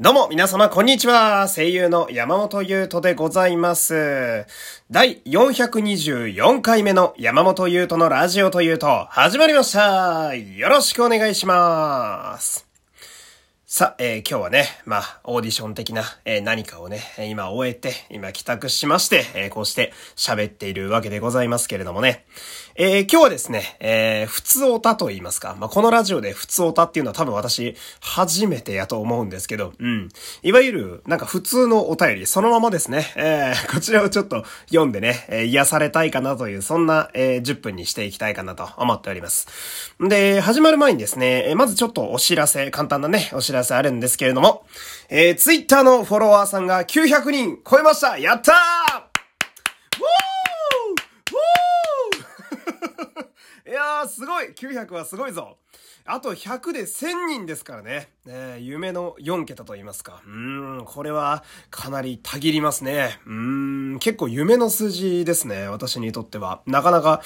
どうも、皆様、こんにちは。声優の山本優斗でございます。第424回目の山本優斗のラジオというと、始まりました。よろしくお願いします。さあ、えー今日はね、まあ、オーディション的な、えー何かをね、今終えて、今帰宅しまして、えーこうして喋っているわけでございますけれどもね。えー今日はですね、えー普通オタと言いますか、まあ、このラジオで普通オタっていうのは多分私、初めてやと思うんですけど、うん。いわゆる、なんか普通のお便り、そのままですね、えーこちらをちょっと読んでね、え癒されたいかなという、そんな、えー10分にしていきたいかなと思っております。で、始まる前にですね、まずちょっとお知らせ、簡単なね、お知らせあるんですけれども、えー、ツイッターのフォロワーさんが900人超えましたやったー いやー、すごい !900 はすごいぞあと100で1000人ですからね。ねえ夢の4桁と言いますか。うーん、これはかなりたぎりますね。うーん、結構夢の数字ですね。私にとっては。なかなか、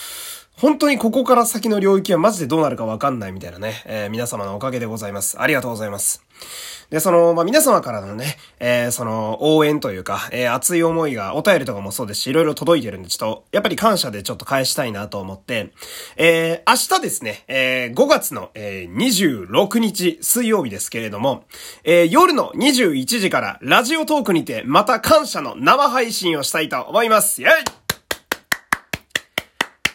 本当にここから先の領域はマジでどうなるかわかんないみたいなね。えー皆様のおかげでございます。ありがとうございます。で、その、まあ、皆様からのね、えーその、応援というか、えー熱い思いが、お便りとかもそうですし、いろいろ届いてるんで、ちょっと、やっぱり感謝でちょっと返したいなと思って、えー明日ですね、えー5月の、えー26日水曜日ですけれども、えー夜の21時から、ラジオトークにて、また感謝の生配信をしたいと思います。イェイ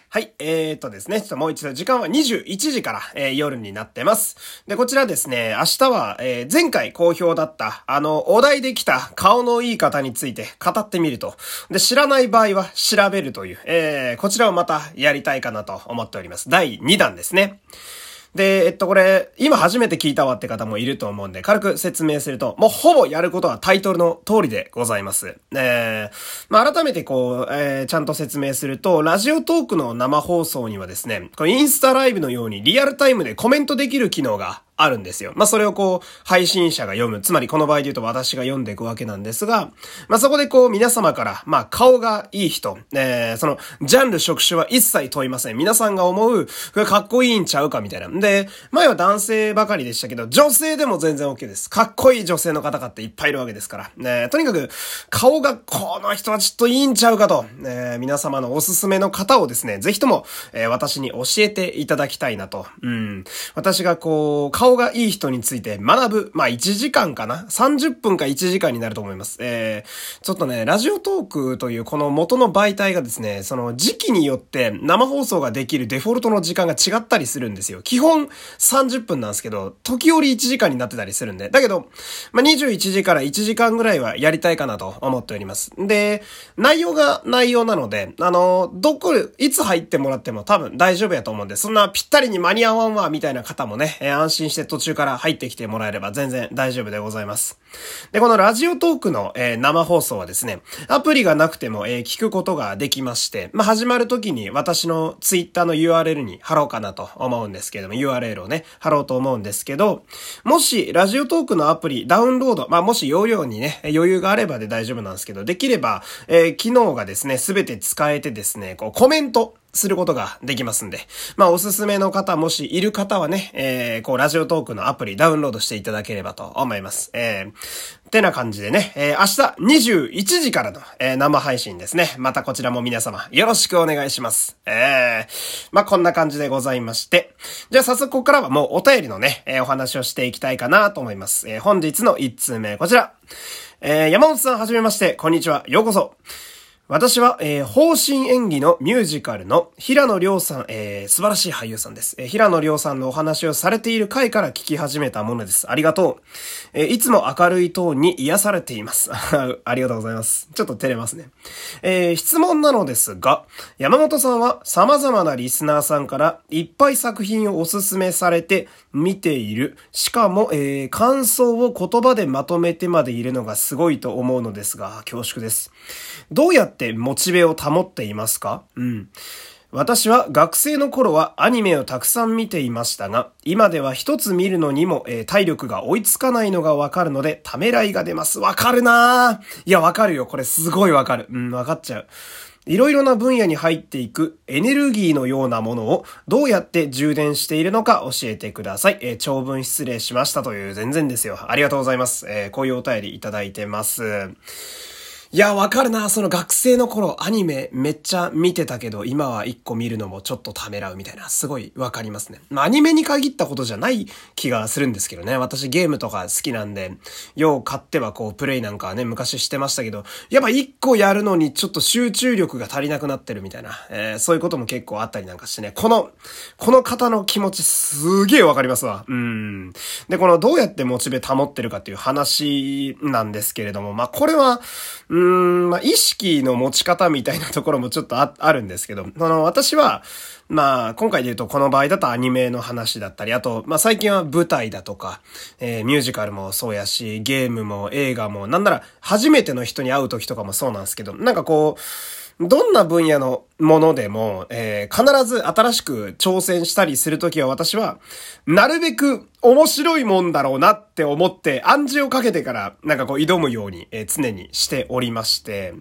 はい、えーっとですね、ちょっともう一度、時間は21時から、えー夜になってます。で、こちらですね、明日は、えー前回好評だった、あの、お題で来た顔のいい方について語ってみると。で、知らない場合は調べるという、えーこちらをまたやりたいかなと思っております。第2弾ですね。で、えっと、これ、今初めて聞いたわって方もいると思うんで、軽く説明すると、もうほぼやることはタイトルの通りでございます。えー、まあ、改めてこう、えー、ちゃんと説明すると、ラジオトークの生放送にはですね、これインスタライブのようにリアルタイムでコメントできる機能があるんですよ。まあ、それをこう、配信者が読む。つまりこの場合で言うと私が読んでいくわけなんですが、まあ、そこでこう、皆様から、まあ、顔がいい人、えー、その、ジャンル職種は一切問いません。皆さんが思う、これかっこいいんちゃうかみたいな。で、前は男性ばかりでしたけど、女性でも全然 OK です。かっこいい女性の方々っていっぱいいるわけですから。ね、とにかく、顔が、この人はちょっといいんちゃうかと、ね、皆様のおすすめの方をですね、ぜひとも、えー私に教えていただきたいなと。うん。私がこう、顔がいい人について学ぶ、まあ1時間かな ?30 分か1時間になると思います。えー、ちょっとね、ラジオトークというこの元の媒体がですね、その時期によって生放送ができるデフォルトの時間が違ったりするんですよ。基本30分なんですけど、時折1時間になってたりするんで。だけど、まあ21時から1時間ぐらいはやりたいかなと思っております。で、内容が内容なので、あの、どこ、いつ入ってもらっても多分大丈夫やと思うんで、そんなぴったりに間に合わんわ、みたいな方もね、安心して途中から入ってきてもらえれば全然大丈夫でございます。で、このラジオトークの、えー生放送はですね、アプリがなくても、えー聞くことができまして、まあ、始まる時に私のツイッターの URL に貼ろうかなと思うんですけども、URL をね、貼ろうと思うんですけど、もし、ラジオトークのアプリダウンロード、まあ、もし容量にね、余裕があればで大丈夫なんですけど、できれば、えー機能がですね、すべて使えてですね、こう、コメント、することができますんで。まあ、おすすめの方、もしいる方はね、えー、こう、ラジオトークのアプリダウンロードしていただければと思います。えー、てな感じでね、えー、明日21時からの、えー生配信ですね。またこちらも皆様、よろしくお願いします。えー、まあ、こんな感じでございまして。じゃあ早速ここからはもうお便りのね、えーお話をしていきたいかなと思います。えー、本日の1通目、こちら。えー、山本さんはじめまして、こんにちは、ようこそ。私は、えー、方針演技のミュージカルの平野亮さん、えー、素晴らしい俳優さんです。えー、平野亮さんのお話をされている回から聞き始めたものです。ありがとう。えー、いつも明るいトーンに癒されています。ありがとうございます。ちょっと照れますね。えー、質問なのですが、山本さんは様々なリスナーさんからいっぱい作品をおすすめされて見ている。しかも、えー、感想を言葉でまとめてまでいるのがすごいと思うのですが、恐縮です。どうやってってモチベを保っていますか？うん。私は学生の頃はアニメをたくさん見ていましたが、今では一つ見るのにも、えー体力が追いつかないのがわかるので、ためらいが出ます。わかるなぁいや、わかるよ。これすごいわかる。うん、わかっちゃう。いろいろな分野に入っていくエネルギーのようなものをどうやって充電しているのか教えてください。えー、長文失礼しましたという全然ですよ。ありがとうございます。えー、こういうお便りいただいてます。いや、わかるな。その学生の頃、アニメめっちゃ見てたけど、今は一個見るのもちょっとためらうみたいな、すごいわかりますね。まあ、アニメに限ったことじゃない気がするんですけどね。私ゲームとか好きなんで、よう買ってはこう、プレイなんかね、昔してましたけど、やっぱ一個やるのにちょっと集中力が足りなくなってるみたいな、えー、そういうことも結構あったりなんかしてね。この、この方の気持ちすげえわかりますわ。うん。で、このどうやってモチベ保ってるかっていう話なんですけれども、まあ、これは、うーん、まあ、意識の持ち方みたいなところもちょっとあ、あるんですけど、あの、私は、まあ、今回で言うとこの場合だとアニメの話だったり、あと、まあ最近は舞台だとか、えー、ミュージカルもそうやし、ゲームも映画も、なんなら初めての人に会う時とかもそうなんですけど、なんかこう、どんな分野のものでも、えー、必ず新しく挑戦したりするときは私は、なるべく面白いもんだろうなって思って暗示をかけてからなんかこう挑むように、えー、常にしておりまして。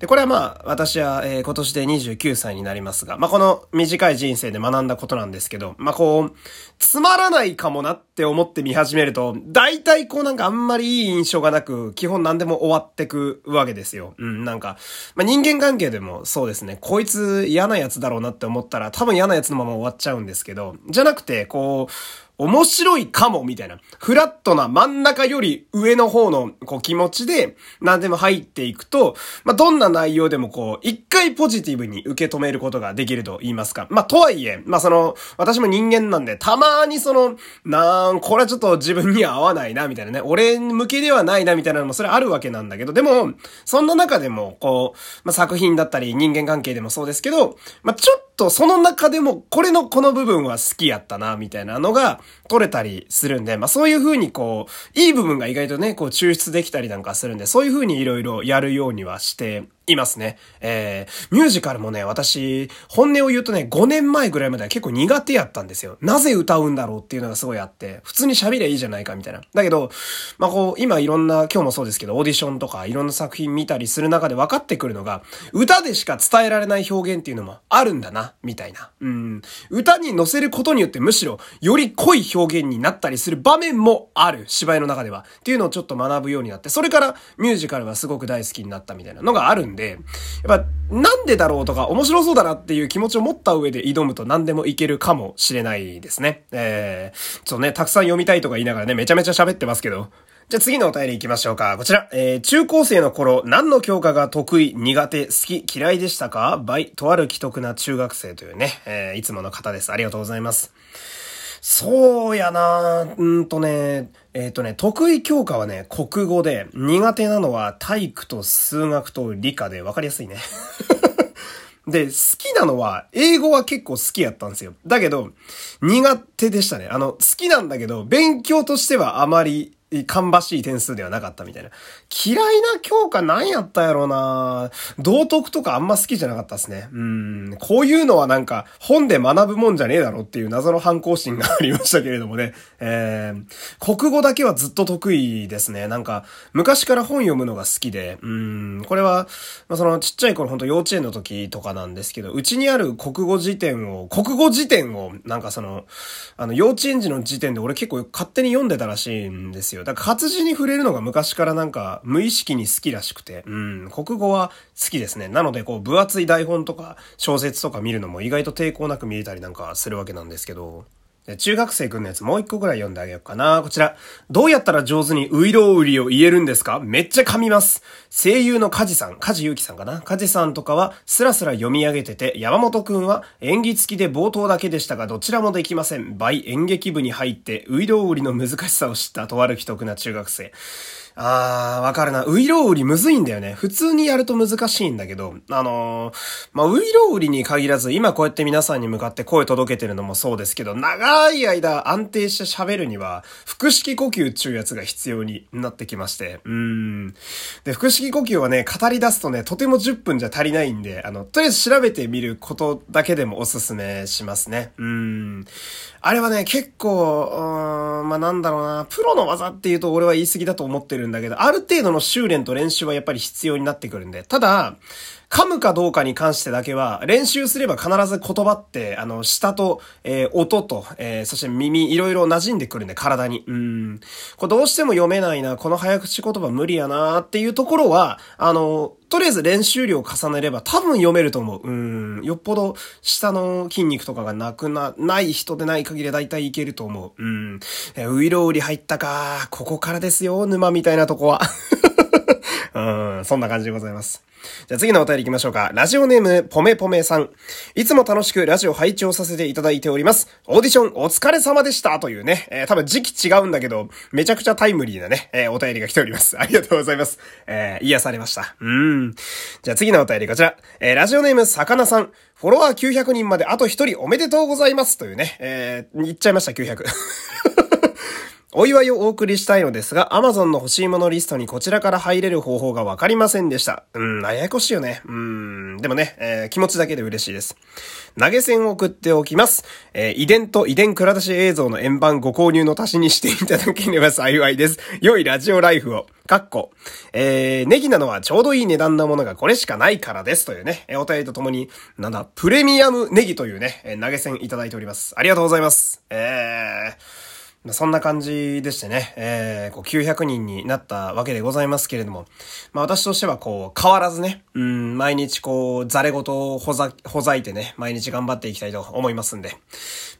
で、これはまあ私は、えー、今年で29歳になりますが、まあこの短い人生で学んだことなんですけど、まあこう、つまらないかもなって思って見始めると、大体こうなんかあんまりいい印象がなく、基本何でも終わってくわけですよ。うん、なんか、まあ人間関係でもそうですね、こいつ嫌なやつだろうなって思ったら多分嫌なやつのまま終わっちゃうんですけど、じゃなくて、こう、面白いかも、みたいな。フラットな真ん中より上の方の、こう、気持ちで、何でも入っていくと、まあ、どんな内容でもこう、一回ポジティブに受け止めることができると言いますか。まあ、とはいえ、まあ、その、私も人間なんで、たまにその、なーん、これはちょっと自分には合わないな、みたいなね。俺向けではないな、みたいなのもそれあるわけなんだけど、でも、そんな中でも、こう、まあ、作品だったり、人間関係でもそうですけど、まあ、ちょっとその中でも、これのこの部分は好きやったな、みたいなのが取れたりするんで、まあそういう風にこう、いい部分が意外とね、こう抽出できたりなんかするんで、そういう風にいろいろやるようにはしていますね。えー、ミュージカルもね、私、本音を言うとね、5年前ぐらいまでは結構苦手やったんですよ。なぜ歌うんだろうっていうのがすごいあって、普通に喋りゃいいじゃないかみたいな。だけど、まあ、こう、今いろんな、今日もそうですけど、オーディションとかいろんな作品見たりする中で分かってくるのが、歌でしか伝えられない表現っていうのもあるんだな、みたいな。うん。歌に乗せることによってむしろ、より濃い表現になったりする場面もある、芝居の中では。っていうのをちょっと学ぶようになって、それからミュージカルはすごく大好きになったみたいなのがあるんで、で、やっぱ、なんでだろうとか、面白そうだなっていう気持ちを持った上で挑むと何でもいけるかもしれないですね。えー、ちょっとね、たくさん読みたいとか言いながらね、めちゃめちゃ喋ってますけど。じゃあ次のお便り行きましょうか。こちら。えー、中高生の頃、何の教科が得意、苦手、好き、嫌いでしたか？バイ、とある既得な中学生というね、えー、いつもの方です。ありがとうございます。そうやなうんとね、えっ、ー、とね、得意教科はね、国語で、苦手なのは体育と数学と理科で分かりやすいね。で、好きなのは、英語は結構好きやったんですよ。だけど、苦手でしたね。あの、好きなんだけど、勉強としてはあまり芳しい点数ではなかったみたいな。嫌いな教科何やったやろうな道徳とかあんま好きじゃなかったですね。うん。こういうのはなんか本で学ぶもんじゃねえだろっていう謎の反抗心がありましたけれどもね。えー、国語だけはずっと得意ですね。なんか昔から本読むのが好きで、うん。これは、まあ、そのちっちゃい頃ほんと幼稚園の時とかなんですけど、うちにある国語辞典を、国語辞典をなんかその、あの幼稚園児の辞典で俺結構勝手に読んでたらしいんですよ。だから活字に触れるのが昔からなんか無意識に好きらしくて、うん、国語は好きですね。なのでこう分厚い台本とか小説とか見るのも意外と抵抗なく見れたりなんかするわけなんですけど、中学生くんのやつもう一個ぐらい読んであげようかな。こちら。どうやったら上手にウイロウリを言えるんですか？めっちゃ噛みます。声優のカジさん、カジユキさんかな？カジさんとかはスラスラ読み上げてて、山本くんは演技付きで冒頭だけでしたが、どちらもできません。倍演劇部に入ってウイロウリの難しさを知ったとある既得な中学生。あー、わかるな。ウイロウリむずいんだよね。普通にやると難しいんだけど、あのー、まあ、ウイロウリに限らず、今こうやって皆さんに向かって声届けてるのもそうですけど、長い間安定して喋るには、腹式呼吸っていうやつが必要になってきまして、うん。で、腹式呼吸はね、語り出すとね、とても10分じゃ足りないんで、あの、とりあえず調べてみることだけでもおすすめしますね。うん。あれはね、結構、うん、まあ、なんだろうな、プロの技っていうと俺は言い過ぎだと思ってるんだけど、ある程度の修練と練習はやっぱり必要になってくるんで、ただ、噛むかどうかに関してだけは、練習すれば必ず言葉って、あの、舌と、えー、音と、えー、そして耳、いろいろ馴染んでくるんで、体に。うん。これどうしても読めないな、この早口言葉無理やなっていうところは、あの、とりあえず練習量重ねれば多分読めると思う。うん。よっぽど下の筋肉とかがなくな、ない人でない限りだいたいいけると思う。うん。えウイロウリ入ったか。ここからですよ、沼みたいなとこは。うん、そんな感じでございます。じゃあ次のお便り行きましょうか。ラジオネーム、ぽめぽめさん。いつも楽しくラジオ拝聴させていただいております。オーディションお疲れ様でしたというね、えー、多分時期違うんだけど、めちゃくちゃタイムリーなね、えー、お便りが来ております。ありがとうございます。えー、癒されました。うん。じゃあ次のお便りこちら。えー、ラジオネーム、さかなさん。フォロワー900人まであと1人おめでとうございますというね、えー、言っちゃいました、900。お祝いをお送りしたいのですが、Amazon の欲しいものリストにこちらから入れる方法がわかりませんでした。うん、ややこしいよね。うん、でもね、えー、気持ちだけで嬉しいです。投げ銭を送っておきます。えー、遺伝と遺伝蔵出し映像の円盤ご購入の足しにしていただければ 幸いです。良いラジオライフを。かっこ。えー、ネギなのはちょうどいい値段なものがこれしかないからです。というね、えー、お便りとともに、なんだ、プレミアムネギというね、えー、投げ銭いただいております。ありがとうございます。えー、そんな感じでしてね、えー、こう900人になったわけでございますけれども、まあ私としてはこう変わらずね、うん、毎日こう、ざれ言をほざ、ほざいてね、毎日頑張っていきたいと思いますんで、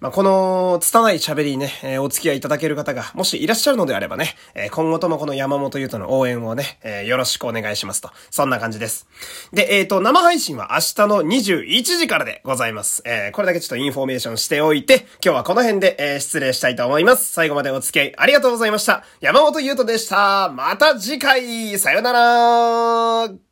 まあこの、拙い喋りにね、えー、お付き合いいただける方が、もしいらっしゃるのであればね、えー、今後ともこの山本優斗の応援をね、えー、よろしくお願いしますと。そんな感じです。で、えっ、ー、と、生配信は明日の21時からでございます。えー、これだけちょっとインフォメーションしておいて、今日はこの辺で、えー、失礼したいと思います。最後までお付き合いありがとうございました。山本優斗でした。また次回、さよなら